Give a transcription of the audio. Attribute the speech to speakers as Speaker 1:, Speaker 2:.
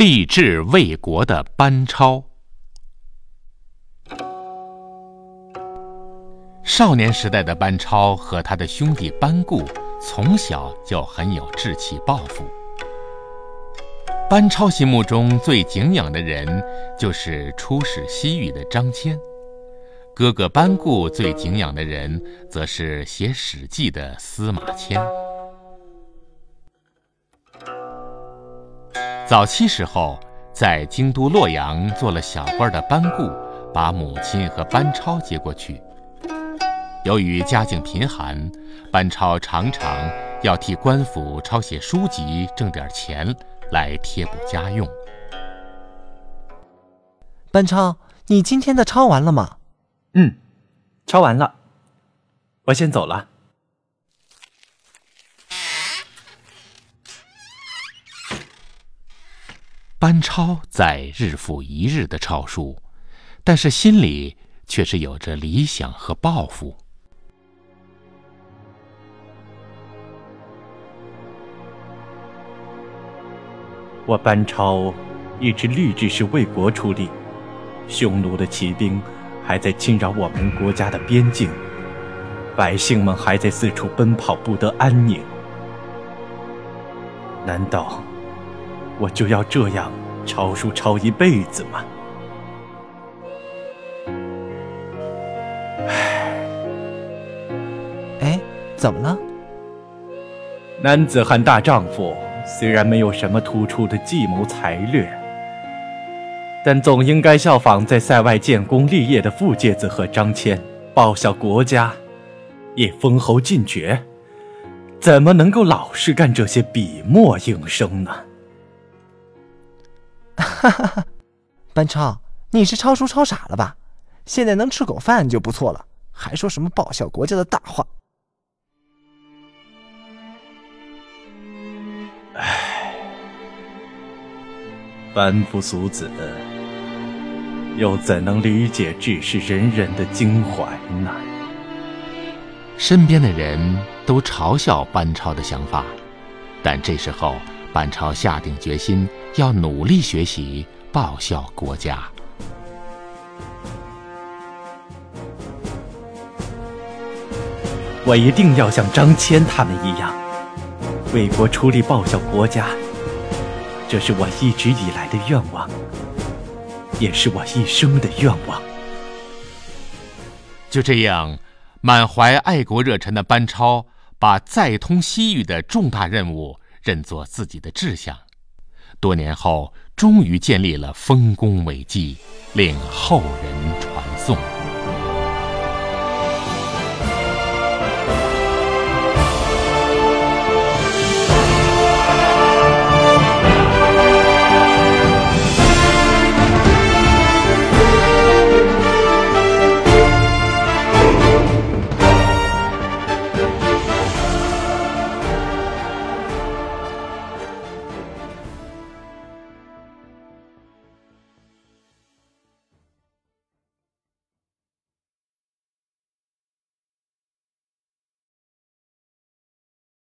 Speaker 1: 立志为国的班超。少年时代的班超和他的兄弟班固从小就很有志气抱负。班超心目中最敬仰的人就是出使西域的张骞，哥哥班固最敬仰的人则是写《史记》的司马迁。早期时候，在京都洛阳做了小官的班固，把母亲和班超接过去。由于家境贫寒，班超常常要替官府抄写书籍，挣点钱。来贴补家用。
Speaker 2: 班超，你今天的抄完了吗？
Speaker 3: 嗯，抄完了。我先走了。
Speaker 1: 班超在日复一日的抄书，但是心里却是有着理想和抱负。
Speaker 3: 我班超一直立志是为国出力，匈奴的骑兵还在侵扰我们国家的边境，百姓们还在四处奔跑，不得安宁。难道我就要这样抄书抄一辈子吗？
Speaker 2: 唉，哎，怎么了？
Speaker 3: 男子汉大丈夫。虽然没有什么突出的计谋才略，但总应该效仿在塞外建功立业的傅介子和张骞，报效国家，也封侯进爵。怎么能够老是干这些笔墨应生呢？
Speaker 2: 哈哈哈！班超，你是抄书抄傻了吧？现在能吃口饭就不错了，还说什么报效国家的大话？
Speaker 3: 凡夫俗子，又怎能理解志士仁人的襟怀呢？
Speaker 1: 身边的人都嘲笑班超的想法，但这时候班超下定决心要努力学习，报效国家。
Speaker 3: 我一定要像张骞他们一样，为国出力，报效国家。这是我一直以来的愿望，也是我一生的愿望。
Speaker 1: 就这样，满怀爱国热忱的班超，把再通西域的重大任务认作自己的志向。多年后，终于建立了丰功伟绩，令后人传颂。